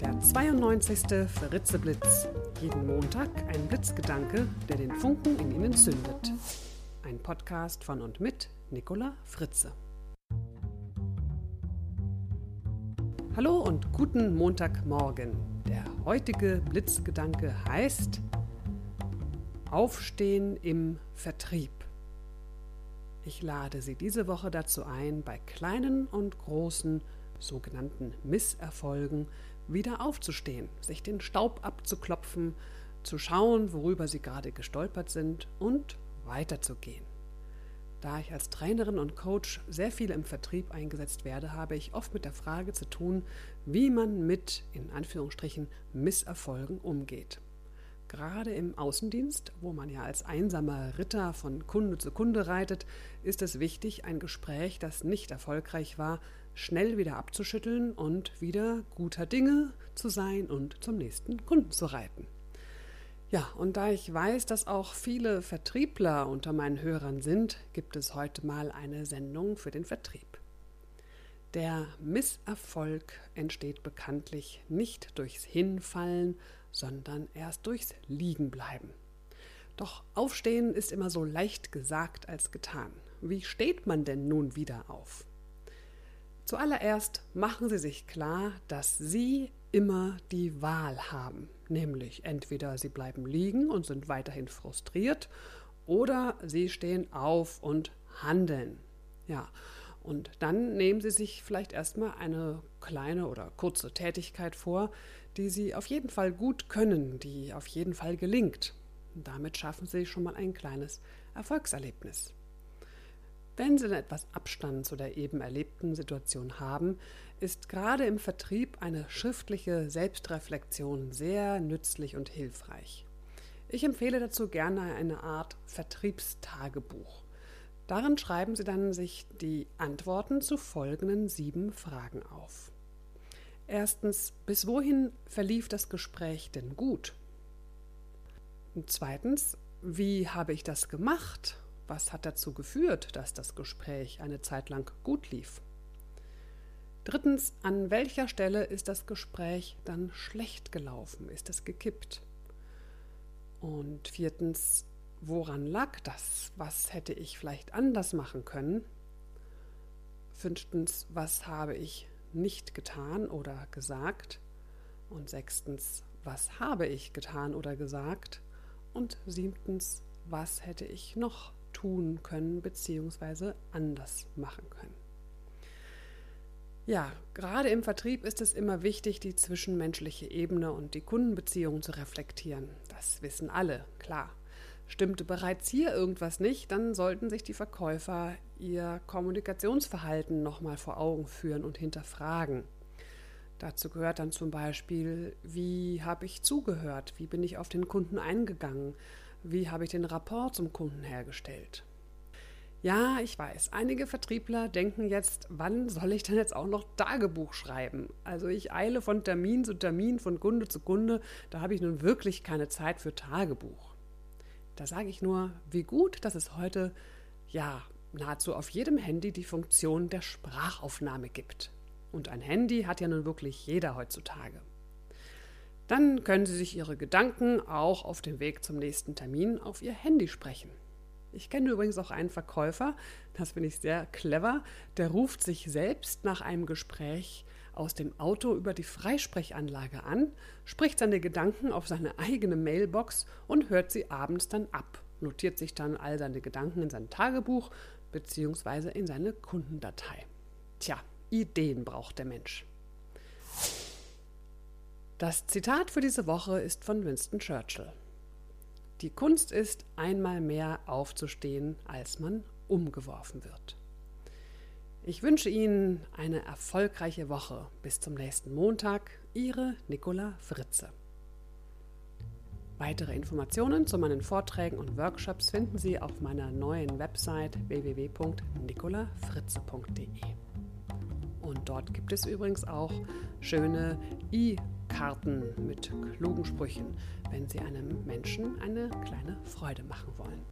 Der 92. Fritzeblitz. Jeden Montag ein Blitzgedanke, der den Funken in Ihnen zündet. Ein Podcast von und mit Nicola Fritze. Hallo und guten Montagmorgen. Der heutige Blitzgedanke heißt Aufstehen im Vertrieb. Ich lade Sie diese Woche dazu ein, bei kleinen und großen sogenannten Misserfolgen wieder aufzustehen, sich den Staub abzuklopfen, zu schauen, worüber Sie gerade gestolpert sind und weiterzugehen. Da ich als Trainerin und Coach sehr viel im Vertrieb eingesetzt werde, habe ich oft mit der Frage zu tun, wie man mit, in Anführungsstrichen, Misserfolgen umgeht. Gerade im Außendienst, wo man ja als einsamer Ritter von Kunde zu Kunde reitet, ist es wichtig, ein Gespräch, das nicht erfolgreich war, schnell wieder abzuschütteln und wieder guter Dinge zu sein und zum nächsten Kunden zu reiten. Ja, und da ich weiß, dass auch viele Vertriebler unter meinen Hörern sind, gibt es heute mal eine Sendung für den Vertrieb. Der Misserfolg entsteht bekanntlich nicht durchs Hinfallen, sondern erst durchs Liegenbleiben. Doch aufstehen ist immer so leicht gesagt als getan. Wie steht man denn nun wieder auf? Zuallererst machen Sie sich klar, dass Sie immer die Wahl haben, nämlich entweder Sie bleiben liegen und sind weiterhin frustriert oder Sie stehen auf und handeln. Ja, und dann nehmen Sie sich vielleicht erstmal eine kleine oder kurze Tätigkeit vor, die Sie auf jeden Fall gut können, die auf jeden Fall gelingt. Und damit schaffen Sie schon mal ein kleines Erfolgserlebnis. Wenn Sie etwas Abstand zu der eben erlebten Situation haben, ist gerade im Vertrieb eine schriftliche Selbstreflexion sehr nützlich und hilfreich. Ich empfehle dazu gerne eine Art Vertriebstagebuch. Darin schreiben Sie dann sich die Antworten zu folgenden sieben Fragen auf. Erstens, bis wohin verlief das Gespräch denn gut? Und zweitens, wie habe ich das gemacht? Was hat dazu geführt, dass das Gespräch eine Zeit lang gut lief? Drittens, an welcher Stelle ist das Gespräch dann schlecht gelaufen? Ist es gekippt? Und viertens, woran lag das? Was hätte ich vielleicht anders machen können? Fünftens, was habe ich nicht getan oder gesagt? Und sechstens, was habe ich getan oder gesagt? Und siebtens, was hätte ich noch tun können bzw. anders machen können? Ja, gerade im Vertrieb ist es immer wichtig, die zwischenmenschliche Ebene und die Kundenbeziehung zu reflektieren. Das wissen alle, klar. Stimmte bereits hier irgendwas nicht, dann sollten sich die Verkäufer ihr Kommunikationsverhalten nochmal vor Augen führen und hinterfragen. Dazu gehört dann zum Beispiel, wie habe ich zugehört, wie bin ich auf den Kunden eingegangen, wie habe ich den Rapport zum Kunden hergestellt. Ja, ich weiß, einige Vertriebler denken jetzt, wann soll ich denn jetzt auch noch Tagebuch schreiben? Also ich eile von Termin zu Termin, von Kunde zu Kunde, da habe ich nun wirklich keine Zeit für Tagebuch. Da sage ich nur, wie gut, dass es heute ja nahezu auf jedem Handy die Funktion der Sprachaufnahme gibt. Und ein Handy hat ja nun wirklich jeder heutzutage. Dann können Sie sich Ihre Gedanken auch auf dem Weg zum nächsten Termin auf Ihr Handy sprechen. Ich kenne übrigens auch einen Verkäufer, das finde ich sehr clever, der ruft sich selbst nach einem Gespräch aus dem Auto über die Freisprechanlage an, spricht seine Gedanken auf seine eigene Mailbox und hört sie abends dann ab, notiert sich dann all seine Gedanken in sein Tagebuch bzw. in seine Kundendatei. Tja, Ideen braucht der Mensch. Das Zitat für diese Woche ist von Winston Churchill. Die Kunst ist, einmal mehr aufzustehen, als man umgeworfen wird. Ich wünsche Ihnen eine erfolgreiche Woche. Bis zum nächsten Montag. Ihre Nicola Fritze. Weitere Informationen zu meinen Vorträgen und Workshops finden Sie auf meiner neuen Website www.nicolafritze.de. Und dort gibt es übrigens auch schöne E-Karten mit klugen Sprüchen, wenn Sie einem Menschen eine kleine Freude machen wollen.